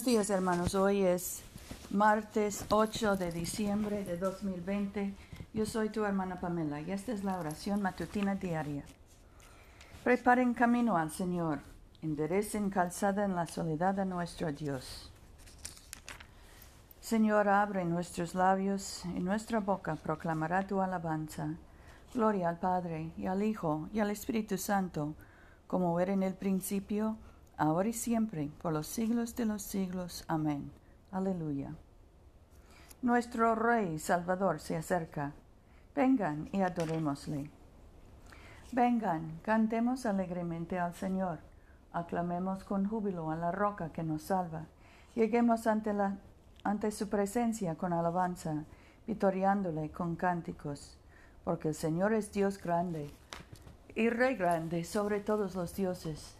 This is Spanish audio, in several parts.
Buenos días hermanos, hoy es martes 8 de diciembre de 2020. Yo soy tu hermana Pamela y esta es la oración matutina diaria. Preparen camino al Señor, enderecen calzada en la soledad a nuestro Dios. Señor, abre nuestros labios y nuestra boca proclamará tu alabanza. Gloria al Padre y al Hijo y al Espíritu Santo, como era en el principio, ahora y siempre, por los siglos de los siglos. Amén. Aleluya. Nuestro Rey Salvador se acerca. Vengan y adorémosle. Vengan, cantemos alegremente al Señor. Aclamemos con júbilo a la roca que nos salva. Lleguemos ante, la, ante su presencia con alabanza, vitoriándole con cánticos. Porque el Señor es Dios grande y Rey grande sobre todos los dioses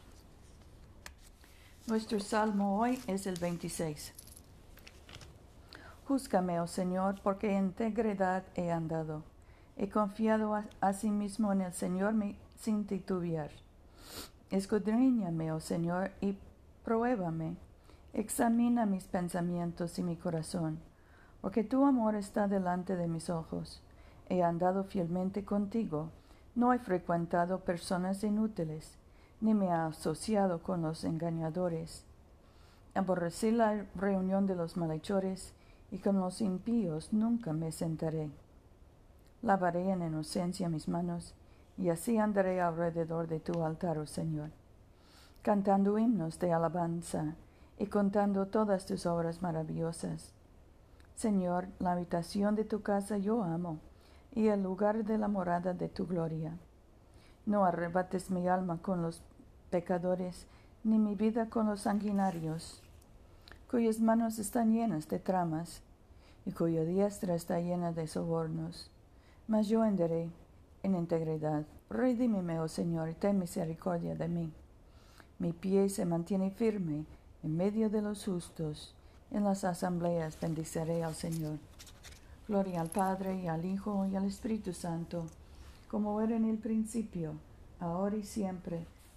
Nuestro salmo hoy es el 26. Júzgame, oh Señor, porque en integridad he andado. He confiado a, sí mismo en el Señor sin titubear. Escudriñame, oh Señor, y pruébame. Examina mis pensamientos y mi corazón, porque tu amor está delante de mis ojos. He andado fielmente contigo. No he frecuentado personas inútiles ni me ha asociado con los engañadores. Aborrecí la reunión de los malhechores, y con los impíos nunca me sentaré. Lavaré en inocencia mis manos, y así andaré alrededor de tu altar, oh Señor, cantando himnos de alabanza y contando todas tus obras maravillosas. Señor, la habitación de tu casa yo amo, y el lugar de la morada de tu gloria. No arrebates mi alma con los pecadores, ni mi vida con los sanguinarios, cuyas manos están llenas de tramas, y cuya diestra está llena de sobornos. Mas yo andaré en integridad. Redímeme, oh Señor, y ten misericordia de mí. Mi pie se mantiene firme en medio de los justos. En las asambleas bendiciré al Señor. Gloria al Padre y al Hijo y al Espíritu Santo, como era en el principio, ahora y siempre,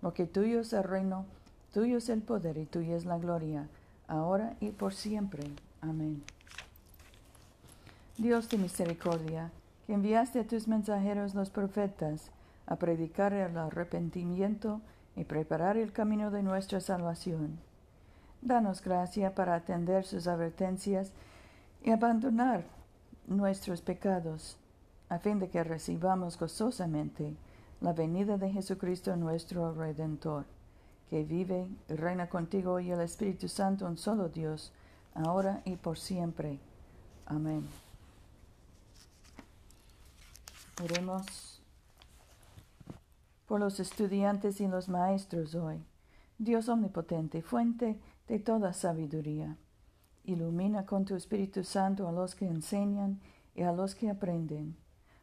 porque tuyo es el reino, tuyo es el poder y tuya es la gloria, ahora y por siempre. Amén. Dios de misericordia, que enviaste a tus mensajeros los profetas a predicar el arrepentimiento y preparar el camino de nuestra salvación. Danos gracia para atender sus advertencias y abandonar nuestros pecados, a fin de que recibamos gozosamente la venida de Jesucristo nuestro Redentor, que vive y reina contigo y el Espíritu Santo, un solo Dios, ahora y por siempre. Amén. Oremos por los estudiantes y los maestros hoy. Dios omnipotente, fuente de toda sabiduría, ilumina con tu Espíritu Santo a los que enseñan y a los que aprenden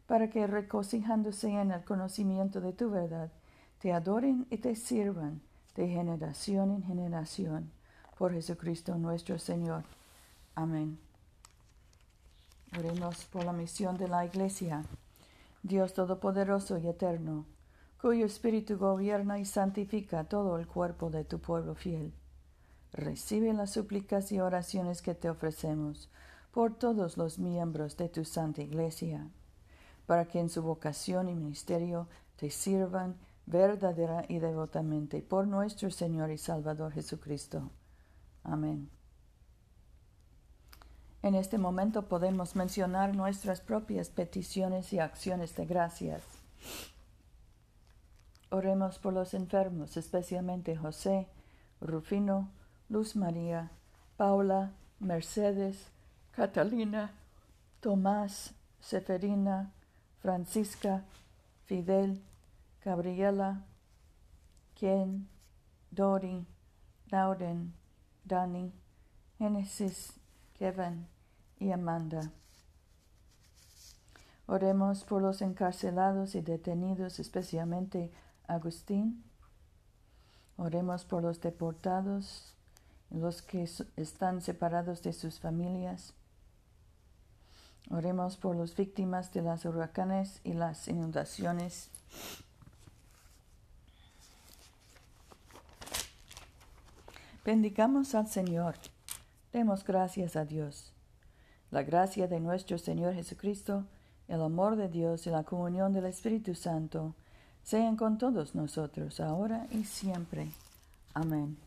para que regocijándose en el conocimiento de tu verdad, te adoren y te sirvan de generación en generación. Por Jesucristo nuestro Señor. Amén. Oremos por la misión de la Iglesia. Dios Todopoderoso y Eterno, cuyo Espíritu gobierna y santifica todo el cuerpo de tu pueblo fiel. Recibe las súplicas y oraciones que te ofrecemos por todos los miembros de tu Santa Iglesia para que en su vocación y ministerio te sirvan verdadera y devotamente por nuestro Señor y Salvador Jesucristo. Amén. En este momento podemos mencionar nuestras propias peticiones y acciones de gracias. Oremos por los enfermos, especialmente José, Rufino, Luz María, Paula, Mercedes, Catalina, Tomás, Seferina, Francisca, Fidel, Gabriela, Ken, Dori, Lauden, Dani, Genesis, Kevin y Amanda. Oremos por los encarcelados y detenidos, especialmente Agustín. Oremos por los deportados, los que están separados de sus familias. Oremos por las víctimas de las huracanes y las inundaciones. Bendigamos al Señor. Demos gracias a Dios. La gracia de nuestro Señor Jesucristo, el amor de Dios y la comunión del Espíritu Santo sean con todos nosotros, ahora y siempre. Amén.